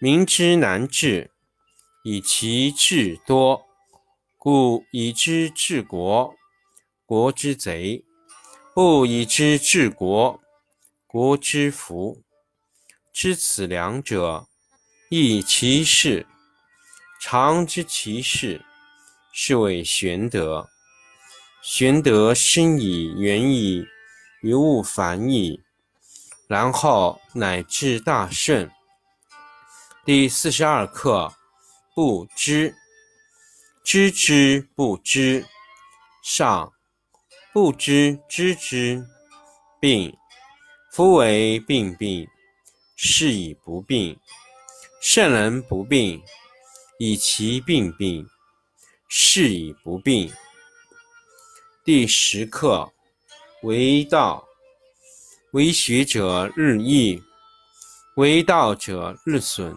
民之难治，以其智多；故以之治国，国之贼；不以之治国，国之福。知此两者，亦其事。常知其事，是谓玄德。玄德深矣，远矣，于物反矣，然后乃至大顺。第四十二课：不知，知之不知，上；不知知之，病。夫为病病，是以不病。圣人不病，以其病病，是以不病。第十课：为道，为学者日益，为道者日损。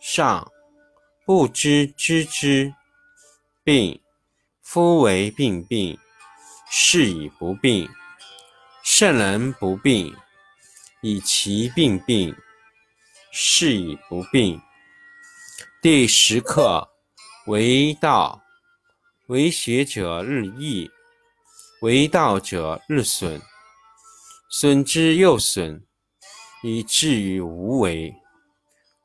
上不知知之，病。夫为病病，是以不病。圣人不病，以其病病，是以不病。第十课为道，为学者日益，为道者日损，损之又损，以至于无为。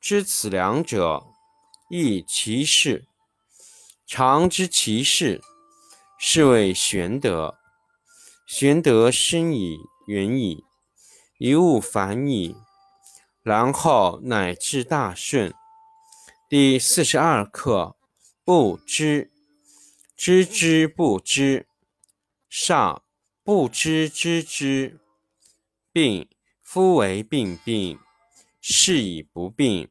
知此两者，亦其事。常知其事，是谓玄德。玄德深矣，远矣，一物反矣，然后乃至大顺。第四十二课：不知，知之不知，上不知知之，病夫为病病，是以不病。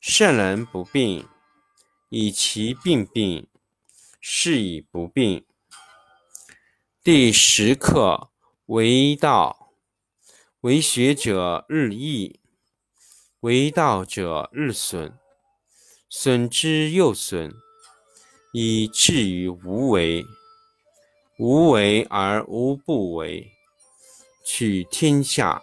圣人不病，以其病病，是以不病。第十课：为道，为学者日益，为道者日损，损之又损，以至于无为。无为而无不为，取天下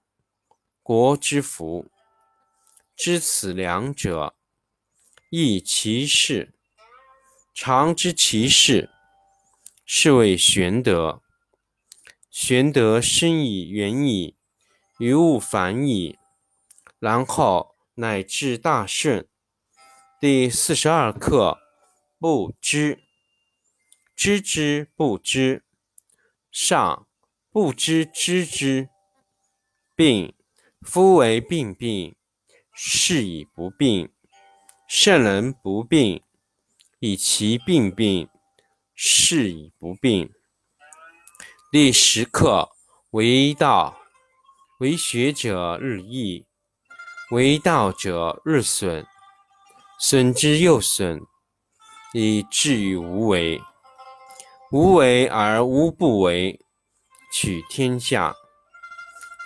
国之福。知此两者，亦其事。常知其事，是谓玄德。玄德深矣，远矣，于物反矣，然后乃至大顺。第四十二课：不知，知之不知，上不知知之，病夫为病病，是以不病。圣人不病，以其病病，是以不病。第十课：为道，为学者日益，为道者日损，损之又损，以至于无为。无为而无不为，取天下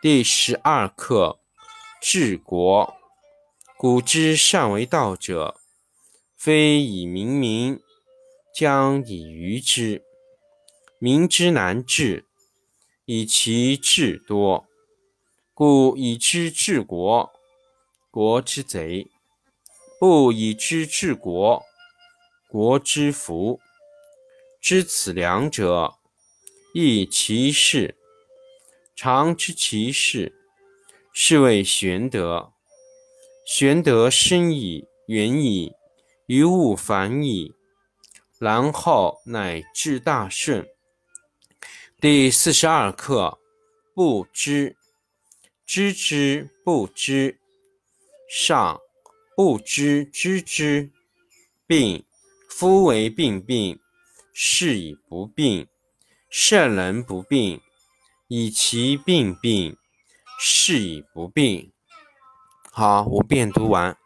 第十二课：治国。古之善为道者，非以明民，将以愚之。民之难治，以其智多。故以知治国，国之贼；不以知治国，国之福。知此两者，亦其事。常知其事，是谓玄德。玄德深矣，远矣，于物反矣，然后乃至大顺。第四十二课：不知，知之不知，上不知知之，病夫为病病，是以不病。圣人不病，以其病病，是以不病。好，我便读完。